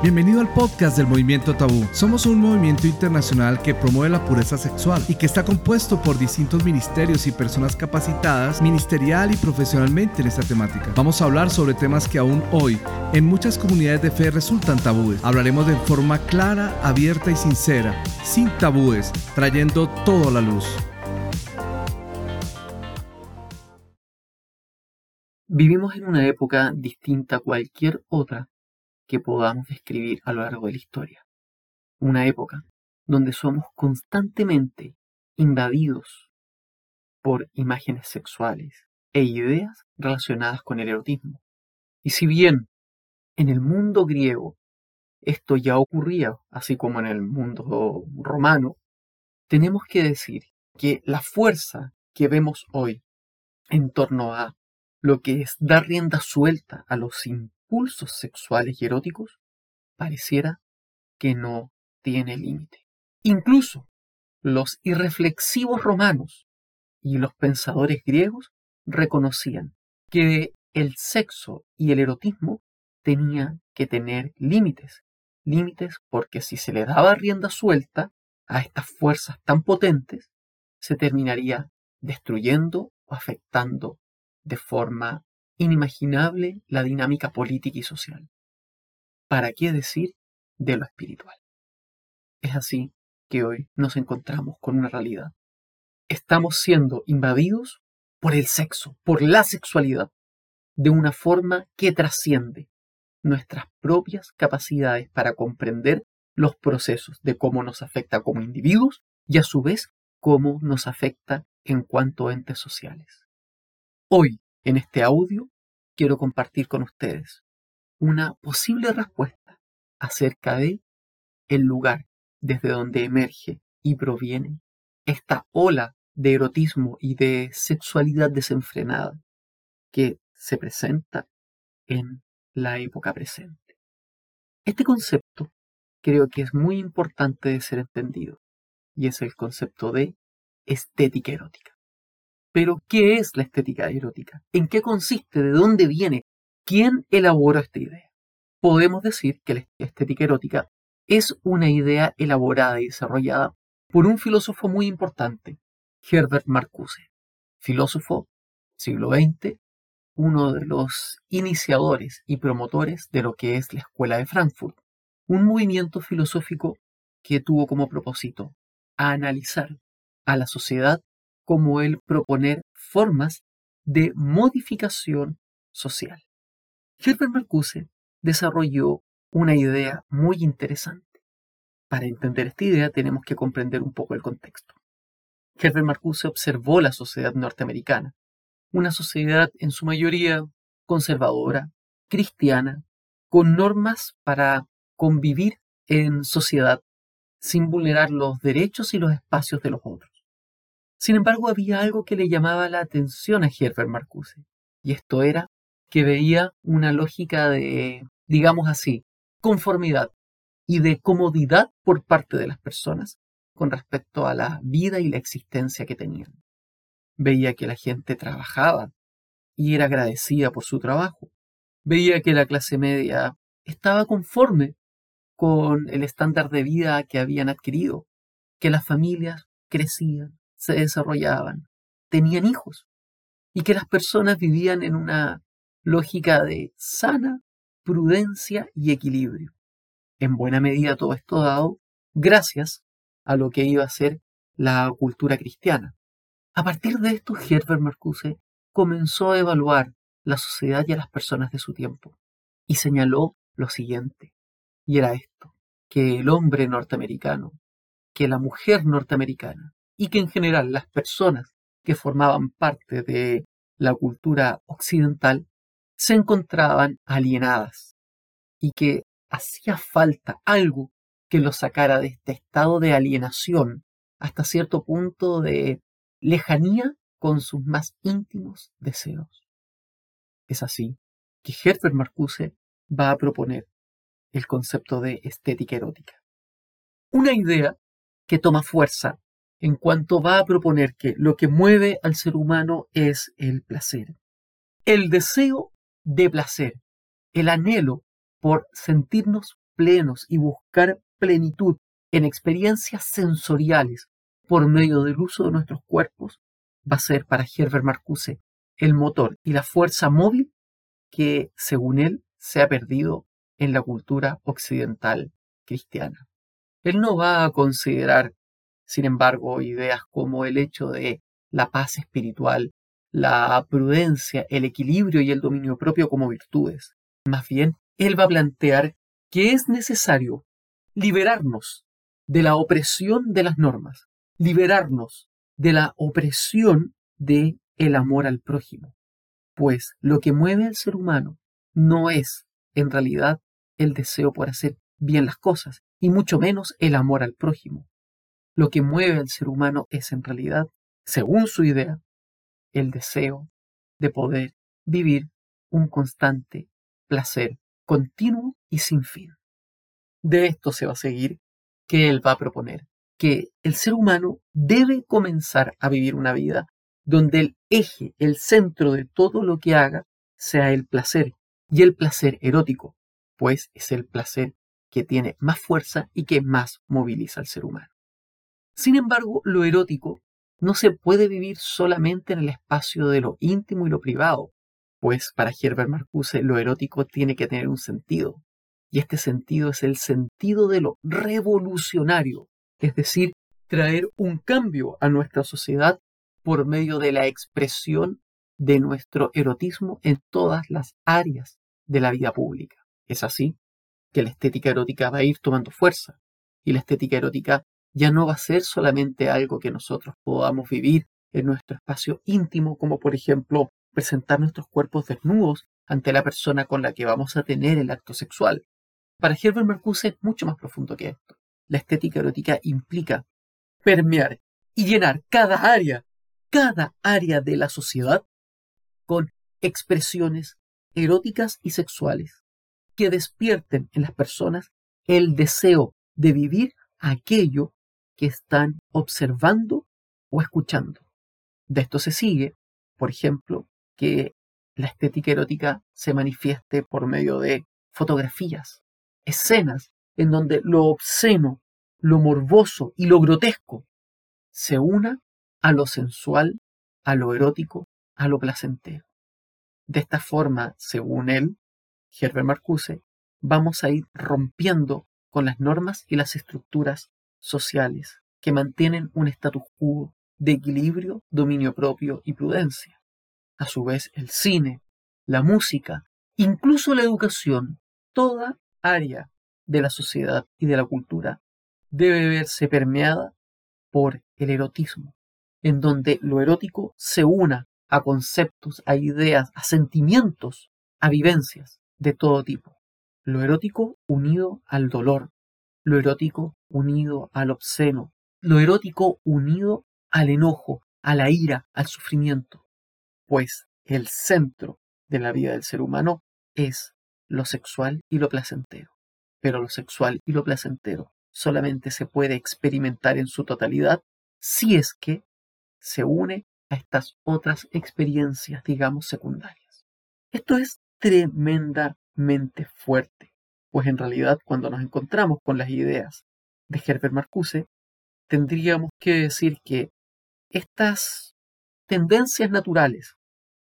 Bienvenido al podcast del Movimiento Tabú. Somos un movimiento internacional que promueve la pureza sexual y que está compuesto por distintos ministerios y personas capacitadas ministerial y profesionalmente en esta temática. Vamos a hablar sobre temas que aún hoy en muchas comunidades de fe resultan tabúes. Hablaremos de forma clara, abierta y sincera, sin tabúes, trayendo todo a la luz. Vivimos en una época distinta a cualquier otra que podamos describir a lo largo de la historia. Una época donde somos constantemente invadidos por imágenes sexuales e ideas relacionadas con el erotismo. Y si bien en el mundo griego esto ya ocurría, así como en el mundo romano, tenemos que decir que la fuerza que vemos hoy en torno a lo que es dar rienda suelta a los impulsos sexuales y eróticos, pareciera que no tiene límite. Incluso los irreflexivos romanos y los pensadores griegos reconocían que el sexo y el erotismo tenían que tener límites. Límites porque si se le daba rienda suelta a estas fuerzas tan potentes, se terminaría destruyendo o afectando de forma inimaginable la dinámica política y social. ¿Para qué decir de lo espiritual? Es así que hoy nos encontramos con una realidad. Estamos siendo invadidos por el sexo, por la sexualidad, de una forma que trasciende nuestras propias capacidades para comprender los procesos de cómo nos afecta como individuos y a su vez cómo nos afecta en cuanto entes sociales. Hoy, en este audio, quiero compartir con ustedes una posible respuesta acerca de el lugar desde donde emerge y proviene esta ola de erotismo y de sexualidad desenfrenada que se presenta en la época presente. Este concepto creo que es muy importante de ser entendido y es el concepto de estética erótica. Pero, ¿qué es la estética erótica? ¿En qué consiste? ¿De dónde viene? ¿Quién elaboró esta idea? Podemos decir que la estética erótica es una idea elaborada y desarrollada por un filósofo muy importante, Herbert Marcuse, filósofo siglo XX, uno de los iniciadores y promotores de lo que es la Escuela de Frankfurt, un movimiento filosófico que tuvo como propósito analizar a la sociedad como el proponer formas de modificación social. Herbert Marcuse desarrolló una idea muy interesante. Para entender esta idea tenemos que comprender un poco el contexto. Herbert Marcuse observó la sociedad norteamericana, una sociedad en su mayoría conservadora, cristiana, con normas para convivir en sociedad sin vulnerar los derechos y los espacios de los otros. Sin embargo, había algo que le llamaba la atención a Herbert Marcuse, y esto era que veía una lógica de, digamos así, conformidad y de comodidad por parte de las personas con respecto a la vida y la existencia que tenían. Veía que la gente trabajaba y era agradecida por su trabajo. Veía que la clase media estaba conforme con el estándar de vida que habían adquirido, que las familias crecían, se desarrollaban, tenían hijos y que las personas vivían en una lógica de sana prudencia y equilibrio. En buena medida todo esto dado gracias a lo que iba a ser la cultura cristiana. A partir de esto, Herbert Marcuse comenzó a evaluar la sociedad y a las personas de su tiempo y señaló lo siguiente, y era esto, que el hombre norteamericano, que la mujer norteamericana, y que en general las personas que formaban parte de la cultura occidental se encontraban alienadas y que hacía falta algo que los sacara de este estado de alienación hasta cierto punto de lejanía con sus más íntimos deseos. Es así que Herbert Marcuse va a proponer el concepto de estética erótica. Una idea que toma fuerza en cuanto va a proponer que lo que mueve al ser humano es el placer. El deseo de placer, el anhelo por sentirnos plenos y buscar plenitud en experiencias sensoriales por medio del uso de nuestros cuerpos va a ser para Herbert Marcuse el motor y la fuerza móvil que, según él, se ha perdido en la cultura occidental cristiana. Él no va a considerar, sin embargo, ideas como el hecho de la paz espiritual, la prudencia, el equilibrio y el dominio propio como virtudes. Más bien, él va a plantear que es necesario liberarnos de la opresión de las normas, liberarnos de la opresión de el amor al prójimo, pues lo que mueve al ser humano no es, en realidad, el deseo por hacer bien las cosas, y mucho menos el amor al prójimo. Lo que mueve al ser humano es, en realidad, según su idea, el deseo de poder vivir un constante placer continuo y sin fin. De esto se va a seguir que él va a proponer, que el ser humano debe comenzar a vivir una vida donde el eje, el centro de todo lo que haga sea el placer, y el placer erótico, pues es el placer que tiene más fuerza y que más moviliza al ser humano. Sin embargo, lo erótico no se puede vivir solamente en el espacio de lo íntimo y lo privado, pues para Herbert Marcuse lo erótico tiene que tener un sentido, y este sentido es el sentido de lo revolucionario, es decir, traer un cambio a nuestra sociedad por medio de la expresión de nuestro erotismo en todas las áreas de la vida pública. Es así que la estética erótica va a ir tomando fuerza y la estética erótica ya no va a ser solamente algo que nosotros podamos vivir en nuestro espacio íntimo, como por ejemplo presentar nuestros cuerpos desnudos ante la persona con la que vamos a tener el acto sexual. Para Herbert Marcuse es mucho más profundo que esto. La estética erótica implica permear y llenar cada área, cada área de la sociedad con expresiones eróticas y sexuales que despierten en las personas el deseo de vivir aquello que están observando o escuchando. De esto se sigue, por ejemplo, que la estética erótica se manifieste por medio de fotografías, escenas en donde lo obsceno, lo morboso y lo grotesco se una a lo sensual, a lo erótico, a lo placentero. De esta forma, según él, Herbert Marcuse, vamos a ir rompiendo con las normas y las estructuras sociales que mantienen un status quo de equilibrio, dominio propio y prudencia. A su vez, el cine, la música, incluso la educación, toda área de la sociedad y de la cultura debe verse permeada por el erotismo, en donde lo erótico se una a conceptos, a ideas, a sentimientos, a vivencias de todo tipo. Lo erótico unido al dolor, lo erótico unido al obsceno, lo erótico unido al enojo, a la ira, al sufrimiento, pues el centro de la vida del ser humano es lo sexual y lo placentero. Pero lo sexual y lo placentero solamente se puede experimentar en su totalidad si es que se une a estas otras experiencias, digamos, secundarias. Esto es tremendamente fuerte, pues en realidad cuando nos encontramos con las ideas de Herbert Marcuse, tendríamos que decir que estas tendencias naturales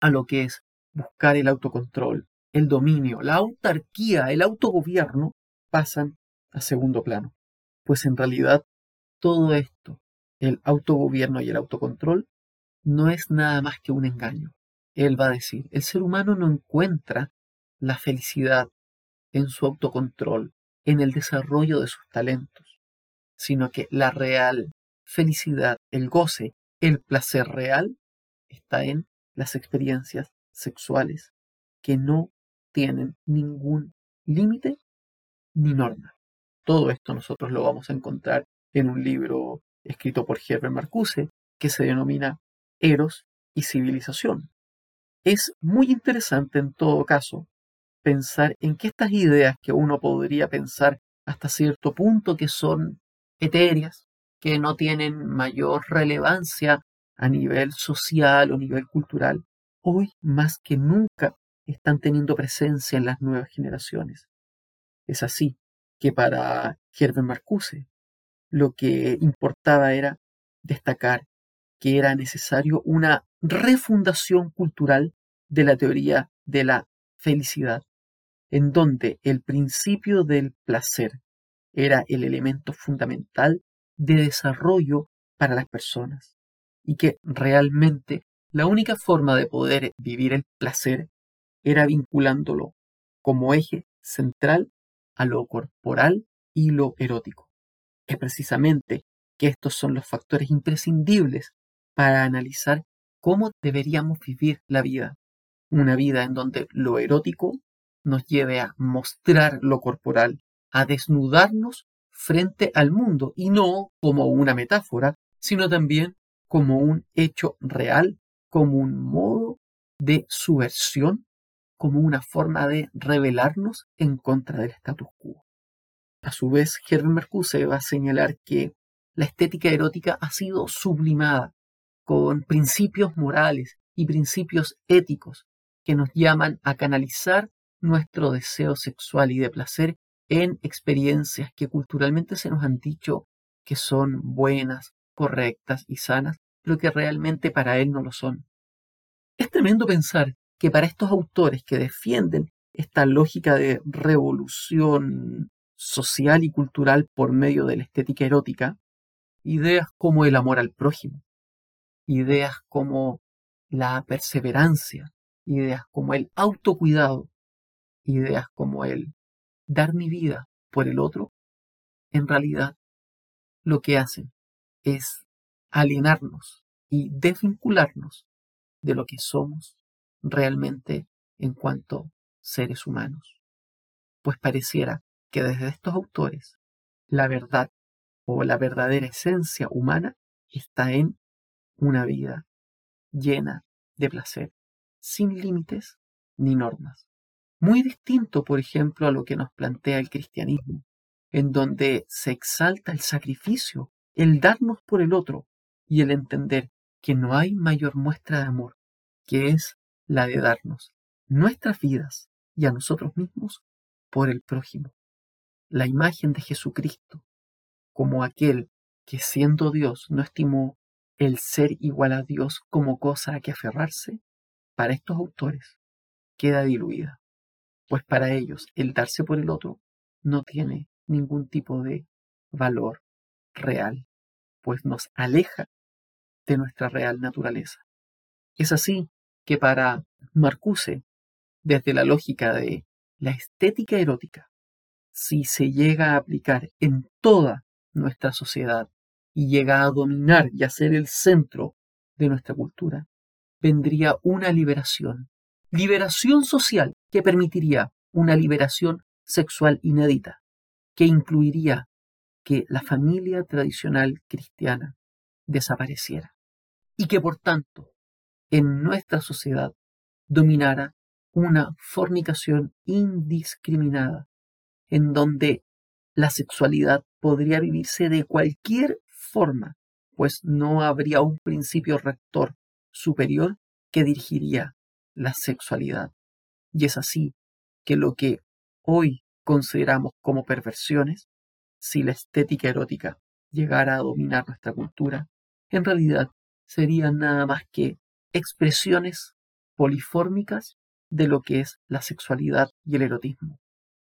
a lo que es buscar el autocontrol, el dominio, la autarquía, el autogobierno, pasan a segundo plano. Pues en realidad todo esto, el autogobierno y el autocontrol, no es nada más que un engaño. Él va a decir, el ser humano no encuentra la felicidad en su autocontrol, en el desarrollo de sus talentos, sino que la real felicidad, el goce, el placer real está en las experiencias sexuales que no tienen ningún límite ni norma. Todo esto nosotros lo vamos a encontrar en un libro escrito por Herbert Marcuse que se denomina Eros y Civilización. Es muy interesante en todo caso pensar en que estas ideas que uno podría pensar hasta cierto punto que son etéreas, que no tienen mayor relevancia a nivel social o nivel cultural, hoy más que nunca están teniendo presencia en las nuevas generaciones. Es así que para Herbert Marcuse lo que importaba era destacar que era necesario una refundación cultural de la teoría de la felicidad, en donde el principio del placer era el elemento fundamental de desarrollo para las personas y que realmente la única forma de poder vivir el placer era vinculándolo como eje central a lo corporal y lo erótico. Es precisamente que estos son los factores imprescindibles para analizar cómo deberíamos vivir la vida. Una vida en donde lo erótico nos lleve a mostrar lo corporal, a desnudarnos frente al mundo y no como una metáfora, sino también como un hecho real, como un modo de subversión, como una forma de rebelarnos en contra del status quo. A su vez, Herbert Mercuse va a señalar que la estética erótica ha sido sublimada con principios morales y principios éticos que nos llaman a canalizar nuestro deseo sexual y de placer en experiencias que culturalmente se nos han dicho que son buenas, correctas y sanas, pero que realmente para él no lo son. Es tremendo pensar que para estos autores que defienden esta lógica de revolución social y cultural por medio de la estética erótica, ideas como el amor al prójimo, ideas como la perseverancia, ideas como el autocuidado, ideas como el dar mi vida por el otro, en realidad lo que hacen es alienarnos y desvincularnos de lo que somos realmente en cuanto seres humanos. Pues pareciera que desde estos autores la verdad o la verdadera esencia humana está en una vida llena de placer, sin límites ni normas. Muy distinto, por ejemplo, a lo que nos plantea el cristianismo, en donde se exalta el sacrificio, el darnos por el otro y el entender que no hay mayor muestra de amor que es la de darnos nuestras vidas y a nosotros mismos por el prójimo. La imagen de Jesucristo como aquel que siendo Dios no estimó el ser igual a Dios como cosa a que aferrarse, para estos autores queda diluida pues para ellos el darse por el otro no tiene ningún tipo de valor real, pues nos aleja de nuestra real naturaleza. Es así que para Marcuse, desde la lógica de la estética erótica, si se llega a aplicar en toda nuestra sociedad y llega a dominar y a ser el centro de nuestra cultura, vendría una liberación liberación social que permitiría una liberación sexual inédita, que incluiría que la familia tradicional cristiana desapareciera y que por tanto en nuestra sociedad dominara una fornicación indiscriminada, en donde la sexualidad podría vivirse de cualquier forma, pues no habría un principio rector superior que dirigiría la sexualidad. Y es así que lo que hoy consideramos como perversiones, si la estética erótica llegara a dominar nuestra cultura, en realidad serían nada más que expresiones polifórmicas de lo que es la sexualidad y el erotismo,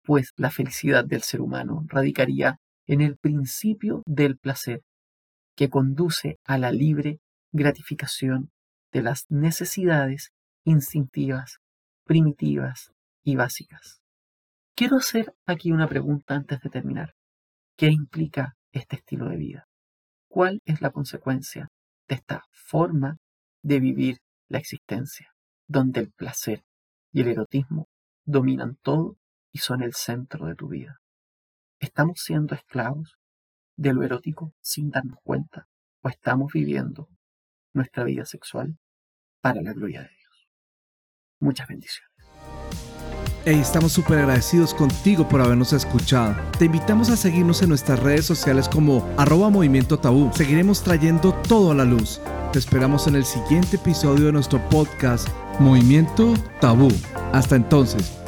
pues la felicidad del ser humano radicaría en el principio del placer, que conduce a la libre gratificación de las necesidades instintivas, primitivas y básicas. Quiero hacer aquí una pregunta antes de terminar. ¿Qué implica este estilo de vida? ¿Cuál es la consecuencia de esta forma de vivir la existencia, donde el placer y el erotismo dominan todo y son el centro de tu vida? ¿Estamos siendo esclavos de lo erótico sin darnos cuenta o estamos viviendo nuestra vida sexual para la gloria de Dios? Muchas bendiciones. estamos súper agradecidos contigo por habernos escuchado. Te invitamos a seguirnos en nuestras redes sociales como arroba movimiento tabú. Seguiremos trayendo todo a la luz. Te esperamos en el siguiente episodio de nuestro podcast Movimiento Tabú. Hasta entonces.